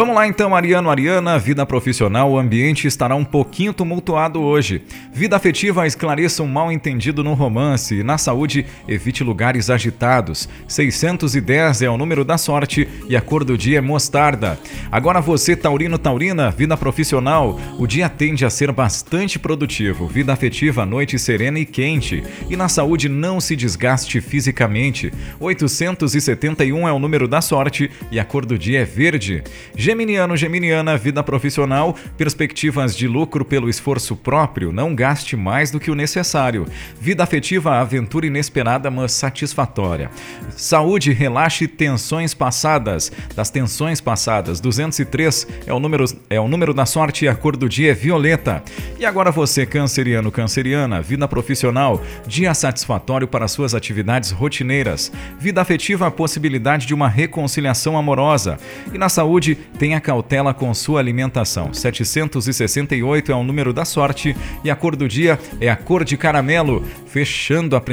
Vamos lá então, Ariano, Ariana, vida profissional, o ambiente estará um pouquinho tumultuado hoje. Vida afetiva, esclareça um mal entendido no romance. Na saúde, evite lugares agitados. 610 é o número da sorte e a cor do dia é mostarda. Agora você, Taurino, Taurina, vida profissional, o dia tende a ser bastante produtivo. Vida afetiva, noite serena e quente. E na saúde, não se desgaste fisicamente. 871 é o número da sorte e a cor do dia é verde. Geminiano, Geminiana, vida profissional, perspectivas de lucro pelo esforço próprio, não gaste mais do que o necessário. Vida afetiva, aventura inesperada, mas satisfatória. Saúde, relaxe tensões passadas. Das tensões passadas, 203 é o número, é o número da sorte e a cor do dia é violeta. E agora você, canceriano, canceriana, vida profissional, dia satisfatório para suas atividades rotineiras. Vida afetiva, a possibilidade de uma reconciliação amorosa. E na saúde, Tenha cautela com sua alimentação. 768 é o número da sorte e a cor do dia é a cor de caramelo, fechando a